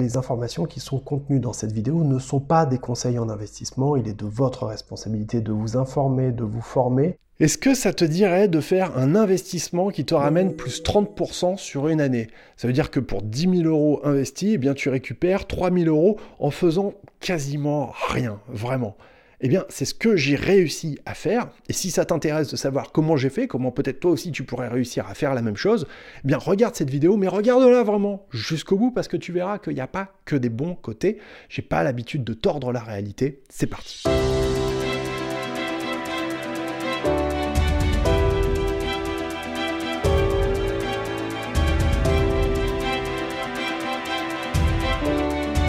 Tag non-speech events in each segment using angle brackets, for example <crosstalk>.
Les informations qui sont contenues dans cette vidéo ne sont pas des conseils en investissement, il est de votre responsabilité de vous informer, de vous former. Est-ce que ça te dirait de faire un investissement qui te ramène plus 30% sur une année? Ça veut dire que pour 10 000 euros investis, eh bien, tu récupères 3 000 euros en faisant quasiment rien, vraiment. Eh bien, c'est ce que j'ai réussi à faire. Et si ça t'intéresse de savoir comment j'ai fait, comment peut-être toi aussi tu pourrais réussir à faire la même chose, eh bien, regarde cette vidéo, mais regarde-la vraiment jusqu'au bout parce que tu verras qu'il n'y a pas que des bons côtés. J'ai pas l'habitude de tordre la réalité. C'est parti.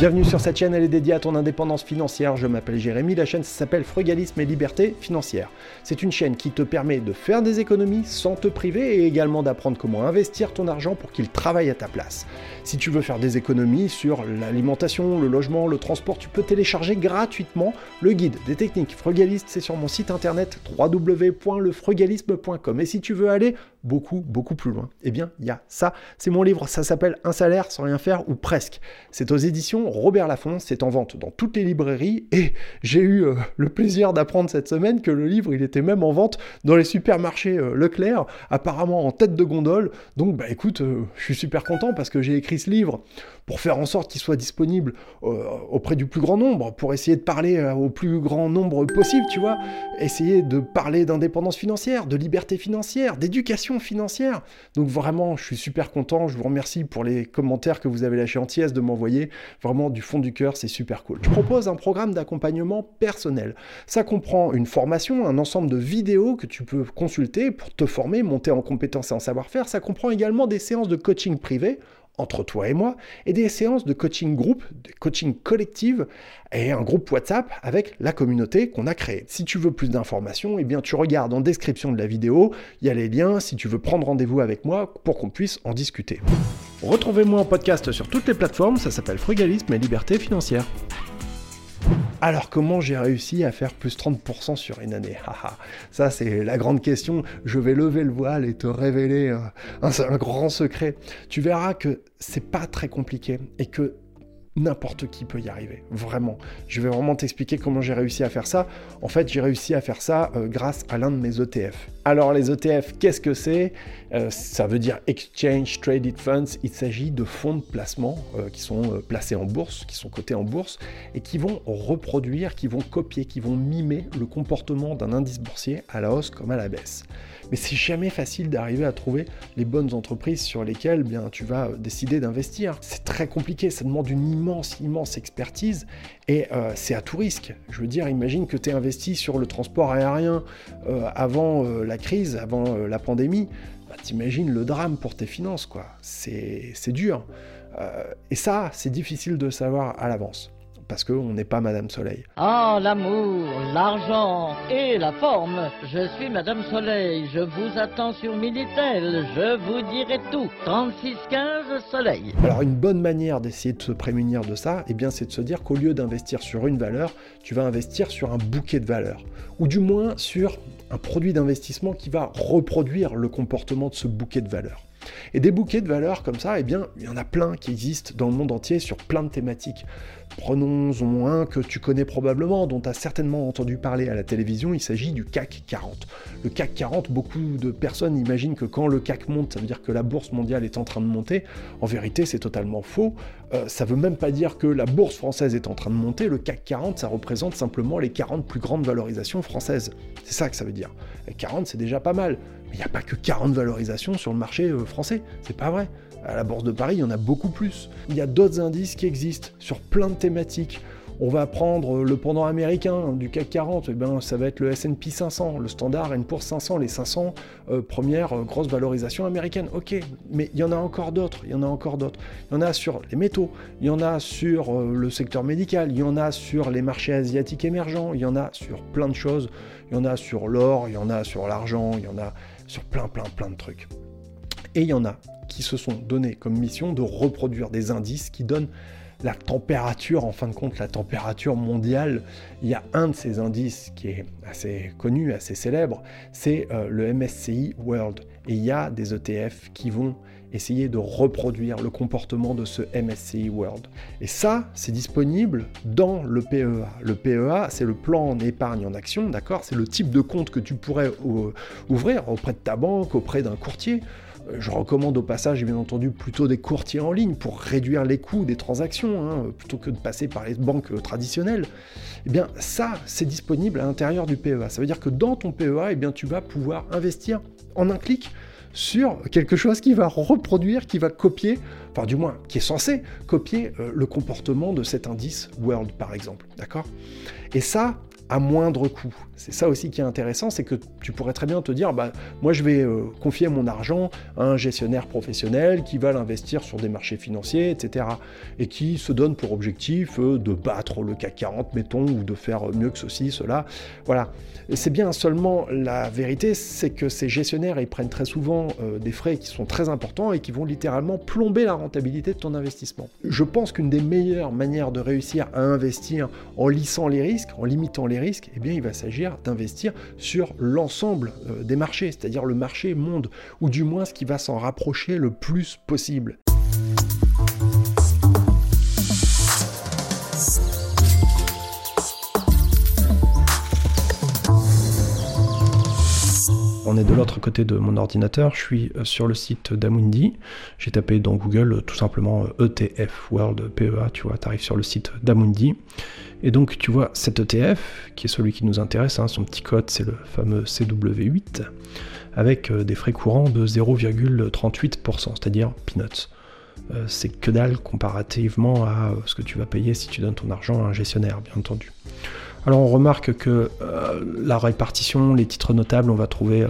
Bienvenue sur cette chaîne, elle est dédiée à ton indépendance financière. Je m'appelle Jérémy, la chaîne s'appelle Frugalisme et Liberté financière. C'est une chaîne qui te permet de faire des économies sans te priver et également d'apprendre comment investir ton argent pour qu'il travaille à ta place. Si tu veux faire des économies sur l'alimentation, le logement, le transport, tu peux télécharger gratuitement le guide des techniques frugalistes. C'est sur mon site internet www.lefrugalisme.com. Et si tu veux aller beaucoup, beaucoup plus loin, eh bien, il y a ça. C'est mon livre, ça s'appelle Un salaire sans rien faire ou presque. C'est aux éditions Robert Laffont, c'est en vente dans toutes les librairies et j'ai eu euh, le plaisir d'apprendre cette semaine que le livre, il était même en vente dans les supermarchés euh, Leclerc, apparemment en tête de gondole. Donc, bah écoute, euh, je suis super content parce que j'ai écrit ce livre pour faire en sorte qu'il soit disponible auprès du plus grand nombre, pour essayer de parler au plus grand nombre possible, tu vois, essayer de parler d'indépendance financière, de liberté financière, d'éducation financière. Donc vraiment, je suis super content, je vous remercie pour les commentaires que vous avez la gentillesse de m'envoyer. Vraiment, du fond du cœur, c'est super cool. Je propose un programme d'accompagnement personnel. Ça comprend une formation, un ensemble de vidéos que tu peux consulter pour te former, monter en compétences et en savoir-faire. Ça comprend également des séances de coaching privé entre toi et moi, et des séances de coaching groupe, de coaching collective, et un groupe WhatsApp avec la communauté qu'on a créée. Si tu veux plus d'informations, eh bien tu regardes en description de la vidéo, il y a les liens si tu veux prendre rendez-vous avec moi pour qu'on puisse en discuter. Retrouvez-moi en podcast sur toutes les plateformes, ça s'appelle Frugalisme et Liberté financière. Alors comment j'ai réussi à faire plus 30% sur une année? Ça c'est la grande question. Je vais lever le voile et te révéler un, un grand secret. Tu verras que c'est pas très compliqué et que n'importe qui peut y arriver, vraiment. Je vais vraiment t'expliquer comment j'ai réussi à faire ça. En fait, j'ai réussi à faire ça euh, grâce à l'un de mes ETF. Alors les ETF, qu'est-ce que c'est? Euh, Ça veut dire Exchange Traded Funds. Il s'agit de fonds de placement euh, qui sont placés en bourse, qui sont cotés en bourse et qui vont reproduire, qui vont copier, qui vont mimer le comportement d'un indice boursier à la hausse comme à la baisse mais c'est jamais facile d'arriver à trouver les bonnes entreprises sur lesquelles bien, tu vas euh, décider d'investir. C'est très compliqué, ça demande une immense, immense expertise et euh, c'est à tout risque. Je veux dire, imagine que tu es investi sur le transport aérien euh, avant la crise, avant la pandémie. T'imagines le drame pour tes finances, quoi. C'est dur. et ça, c'est difficile de savoir à l'avance parce qu'on n'est pas Madame Soleil. Ah, l'amour, l'argent et la forme. Je suis Madame Soleil, je vous attends sur Minitel, je vous dirai tout. 3615 Soleil. Alors une bonne manière d'essayer de se prémunir de ça, eh bien c'est de se dire qu'au lieu d'investir sur une valeur, tu vas investir sur un bouquet de valeurs. Ou du moins sur un produit d'investissement qui va reproduire le comportement de ce bouquet de valeurs. Et des bouquets de valeurs comme ça, eh bien, il y en a plein qui existent dans le monde entier sur plein de thématiques. Prenons-en un que tu connais probablement, dont tu as certainement entendu parler à la télévision, il s'agit du CAC 40. Le CAC 40, beaucoup de personnes imaginent que quand le CAC monte, ça veut dire que la bourse mondiale est en train de monter. En vérité, c'est totalement faux. Euh, ça veut même pas dire que la bourse française est en train de monter. Le CAC 40, ça représente simplement les 40 plus grandes valorisations françaises. C'est ça que ça veut dire. Et 40, c'est déjà pas mal. Mais il n'y a pas que 40 valorisations sur le marché euh, français. C'est pas vrai. À la Bourse de Paris, il y en a beaucoup plus. Il y a d'autres indices qui existent sur plein de thématiques. On va prendre le pendant américain du CAC 40, et eh ben, ça va être le S&P 500, le standard Poor's 500, les 500 euh, premières euh, grosses valorisations américaines. Ok, mais il y en a encore d'autres, il y en a encore d'autres. Il y en a sur les métaux, il y en a sur euh, le secteur médical, il y en a sur les marchés asiatiques émergents, il y en a sur plein de choses. Il y en a sur l'or, il y en a sur l'argent, il y en a sur plein, plein, plein de trucs. Et il y en a qui se sont donnés comme mission de reproduire des indices qui donnent la température, en fin de compte, la température mondiale. Il y a un de ces indices qui est assez connu, assez célèbre, c'est euh, le MSCI World. Et il y a des ETF qui vont essayer de reproduire le comportement de ce MSCI World. Et ça, c'est disponible dans le PEA. Le PEA, c'est le plan en épargne en action, d'accord? C'est le type de compte que tu pourrais ouvrir auprès de ta banque, auprès d'un courtier. Je recommande au passage, bien entendu, plutôt des courtiers en ligne pour réduire les coûts des transactions, hein, plutôt que de passer par les banques euh, traditionnelles. Eh bien, ça, c'est disponible à l'intérieur du PEA. Ça veut dire que dans ton PEA, eh tu vas pouvoir investir en un clic sur quelque chose qui va reproduire, qui va copier, enfin du moins qui est censé copier euh, le comportement de cet indice World par exemple. D'accord? Et ça, à moindre coût. C'est ça aussi qui est intéressant, c'est que tu pourrais très bien te dire, bah, moi je vais euh, confier mon argent à un gestionnaire professionnel qui va l'investir sur des marchés financiers, etc. Et qui se donne pour objectif euh, de battre le CAC 40, mettons, ou de faire mieux que ceci, cela. Voilà. C'est bien seulement la vérité, c'est que ces gestionnaires, ils prennent très souvent euh, des frais qui sont très importants et qui vont littéralement plomber la rentabilité de ton investissement. Je pense qu'une des meilleures manières de réussir à investir en lissant les risques, en limitant les risques, eh bien il va s'agir d'investir sur l'ensemble euh, des marchés, c'est-à-dire le marché monde, ou du moins ce qui va s'en rapprocher le plus possible. De l'autre côté de mon ordinateur, je suis euh, sur le site d'Amundi, j'ai tapé dans Google tout simplement ETF World PEA, tu vois, tu arrives sur le site d'Amundi, et donc tu vois cet ETF, qui est celui qui nous intéresse, hein, son petit code c'est le fameux CW8, avec euh, des frais courants de 0,38%, c'est-à-dire peanuts. Euh, c'est que dalle comparativement à euh, ce que tu vas payer si tu donnes ton argent à un gestionnaire, bien entendu. Alors on remarque que la répartition, les titres notables, on va trouver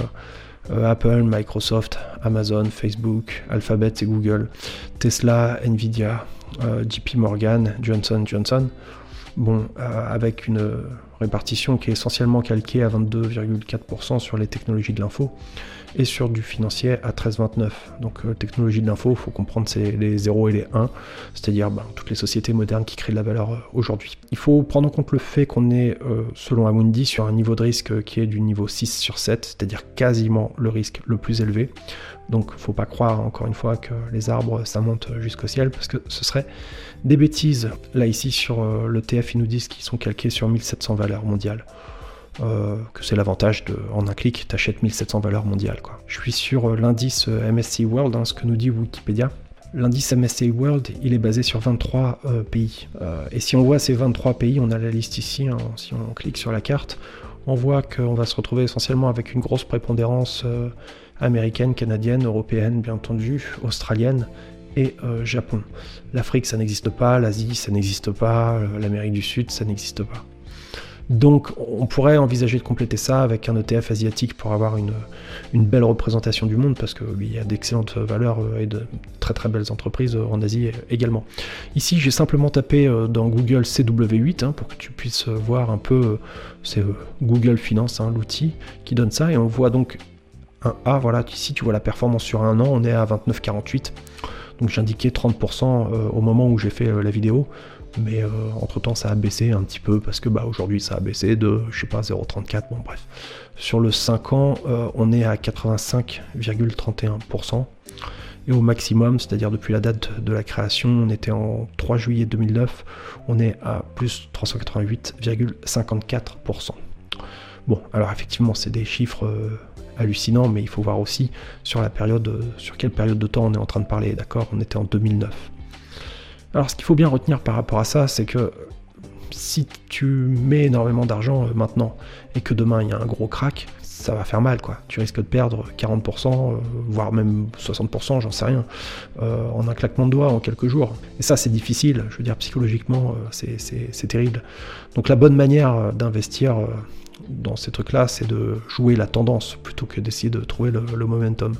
Apple, Microsoft, Amazon, Facebook, Alphabet et Google, Tesla, Nvidia, JP Morgan, Johnson Johnson. Bon, euh, avec une répartition qui est essentiellement calquée à 22,4% sur les technologies de l'info et sur du financier à 13,29. Donc euh, technologie de l'info, il faut comprendre c'est les 0 et les 1, c'est-à-dire ben, toutes les sociétés modernes qui créent de la valeur euh, aujourd'hui. Il faut prendre en compte le fait qu'on est, selon Amundi, sur un niveau de risque qui est du niveau 6 sur 7, c'est-à-dire quasiment le risque le plus élevé. Donc faut pas croire encore une fois que les arbres ça monte jusqu'au ciel parce que ce serait des bêtises. Là ici sur euh, le TF ils nous disent qu'ils sont calqués sur 1700 valeurs mondiales. Euh, que c'est l'avantage de en un clic t'achètes 1700 valeurs mondiales quoi. Je suis sur euh, l'indice MSCI World, hein, ce que nous dit Wikipédia. L'indice MSCI World, il est basé sur 23 pays. et si on voit ces 23 pays, on a la liste ici, hein, si on clique sur la carte, on voit qu'on va se retrouver essentiellement avec une grosse prépondérance américaine, canadienne, européenne, bien entendu, australienne et euh, Japon. L'Afrique, ça n'existe pas, l'Asie, ça n'existe pas, euh, l'Amérique du Sud, ça n'existe pas. Donc on pourrait envisager de compléter ça avec un ETF asiatique pour avoir une, belle représentation du monde, parce qu'il y a d'excellentes valeurs euh, et de très très belles entreprises en Asie également. Ici j'ai simplement tapé dans Google CW8 hein, pour que tu puisses voir un peu, c'est Google Finance, hein, l'outil qui donne ça, et on voit donc un A, voilà, ici tu vois la performance sur un an, on est à 29,48. Donc j'indiquais 30% euh, au moment où j'ai fait euh, la vidéo, mais euh, entre temps ça a baissé un petit peu parce que bah, aujourd'hui ça a baissé de, je sais pas, 0,34, bon bref. Sur le 5 ans, on est à 85,31%. Et au maximum, c'est-à-dire depuis la date de la création, on était en 3 juillet 2009, on est à plus 388,54%. Bon, alors effectivement, c'est des chiffres hallucinant, mais il faut voir aussi sur la période, sur quelle période de temps on est en train de parler, d'accord? On était en 2009. Alors ce qu'il faut bien retenir par rapport à ça, c'est que si tu mets énormément d'argent euh, maintenant et que demain il y a un gros crack, ça va faire mal quoi. Tu risques de perdre 40%, euh, voire même 60%, j'en sais rien, euh, en un claquement de doigts en quelques jours. Et ça c'est difficile, je veux dire psychologiquement c'est terrible. Donc la bonne manière d'investir dans ces trucs-là, c'est de jouer la tendance plutôt que d'essayer de trouver le, momentum.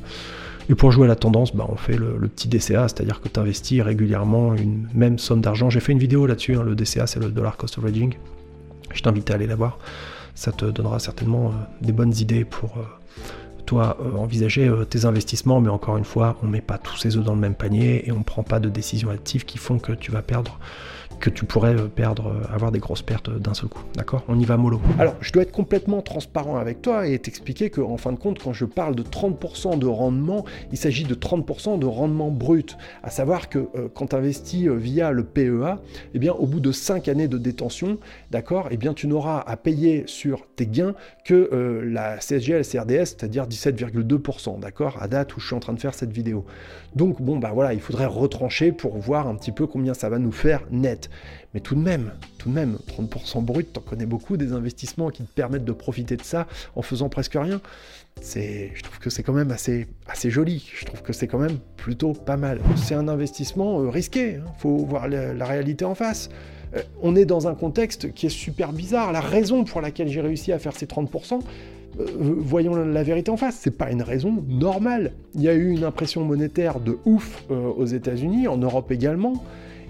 Et pour jouer la tendance, bah, on fait le, petit DCA, c'est-à-dire que tu investis régulièrement une même somme d'argent. J'ai fait une vidéo là-dessus, hein, le DCA c'est le dollar cost averaging. Je t'invite à aller la voir, ça te donnera certainement euh, des bonnes idées pour euh, toi envisager tes investissements, mais encore une fois, on met pas tous ses œufs dans le même panier et on prend pas de décisions actives qui font que tu vas perdre que tu pourrais euh, perdre, euh, avoir des grosses pertes d'un seul coup. D'accord? On y va mollo. Alors, je dois être complètement transparent avec toi et t'expliquer qu'en fin de compte, quand je parle de 30% de rendement, il s'agit de 30% de rendement brut. À savoir que euh, quand tu investis via le PEA, eh bien, au bout de 5 années de détention, d'accord, eh bien, tu n'auras à payer sur tes gains que la CSG et CRDS, c'est-à-dire 17,2%, d'accord, à date où je suis en train de faire cette vidéo. Donc, bon, bah voilà, il faudrait retrancher pour voir un petit peu combien ça va nous faire net. Mais tout de même, tout de même, 30% brut, t'en connais beaucoup des investissements qui te permettent de profiter de ça en faisant presque rien. C'est, je trouve que c'est quand même assez, joli. Je trouve que c'est quand même plutôt pas mal. C'est un investissement euh, risqué. Hein. faut voir la, réalité en face. Euh, on est dans un contexte qui est super bizarre. La raison pour laquelle j'ai réussi à faire ces 30%, euh, voyons la vérité en face, c'est pas une raison normale. Il y a eu une impression monétaire de ouf aux États-Unis, en Europe également.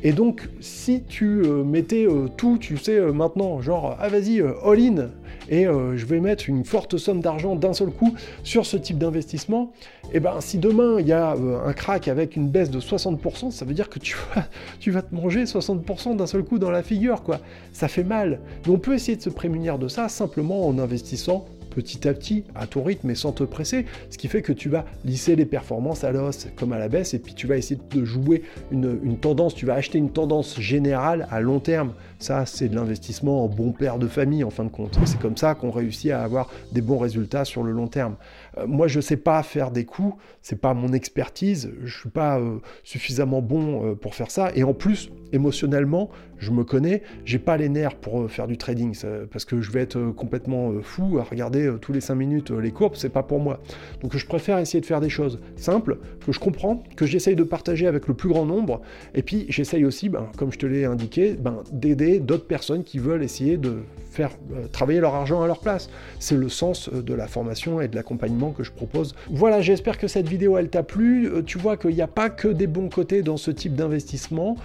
Et donc, si tu euh, mettais euh, tout, tu sais, euh, maintenant, genre, ah vas-y, all-in, et je vais mettre une forte somme d'argent d'un seul coup sur ce type d'investissement, et eh ben si demain il y a un crack avec une baisse de 60%, ça veut dire que tu vas, <laughs> tu vas te manger 60% d'un seul coup dans la figure, quoi. Ça fait mal. Mais on peut essayer de se prémunir de ça simplement en investissant petit à petit, à ton rythme et sans te presser, ce qui fait que tu vas lisser les performances à l'os comme à la baisse, et puis tu vas essayer de jouer une, tendance, tu vas acheter une tendance générale à long terme. Ça, c'est de l'investissement en bon père de famille en fin de compte. C'est comme ça qu'on réussit à avoir des bons résultats sur le long terme. Euh, moi, je ne sais pas faire des coups, c'est pas mon expertise, je suis pas euh, suffisamment bon euh, pour faire ça, et en plus, émotionnellement, je me connais, j'ai pas les nerfs pour faire du trading, parce que je vais être complètement fou à regarder euh, tous les 5 minutes euh, les courbes, c'est pas pour moi. Donc je préfère essayer de faire des choses simples, que je comprends, que j'essaye de partager avec le plus grand nombre, et puis j'essaye aussi, ben, comme je te l'ai indiqué, ben, d'aider d'autres personnes qui veulent essayer de faire euh, travailler leur argent à leur place. C'est le sens de la formation et de l'accompagnement que je propose. Voilà, j'espère que cette vidéo elle t'a plu. tu vois qu'il n'y a pas que des bons côtés dans ce type d'investissement.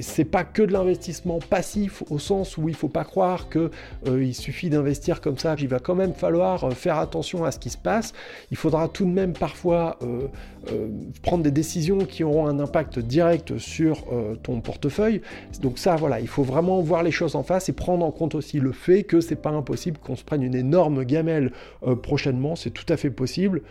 c'est pas que de l'investissement passif au sens où il faut pas croire que il suffit d'investir comme ça, il va quand même falloir euh, faire attention à ce qui se passe. Il faudra tout de même parfois euh, euh, prendre des décisions qui auront un impact direct sur ton portefeuille. Donc ça, voilà, il faut vraiment voir les choses en face et prendre en compte aussi le fait que c'est pas impossible qu'on se prenne une énorme gamelle prochainement. C'est tout à fait possible.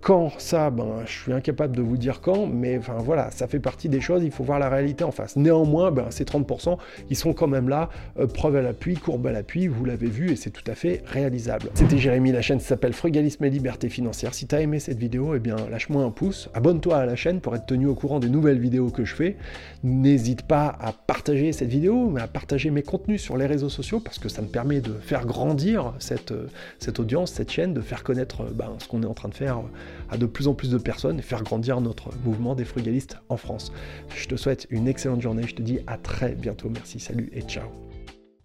Quand ça, ben, je suis incapable de vous dire quand, mais enfin voilà, ça fait partie des choses. Il faut voir la réalité en face. Néanmoins, ben, ces 30%, ils sont quand même là, preuve à l'appui, courbe à l'appui. Vous l'avez vu et c'est tout à fait réalisable. C'était Jérémy, la chaîne s'appelle Frugalisme et Liberté Financière. Si tu as aimé cette vidéo, eh bien lâche-moi un pouce, abonne-toi à la chaîne pour être tenu au courant des nouvelles vidéos que je fais. N'hésite pas à partager cette vidéo, mais à partager mes contenus sur les réseaux sociaux parce que ça me permet de faire grandir cette, cette audience, cette chaîne, de faire connaître ben, ce qu'on est en train de faire à de plus en plus de personnes et faire grandir notre mouvement des frugalistes en France. Je te souhaite une excellente journée, je te dis à très bientôt, merci, salut et ciao.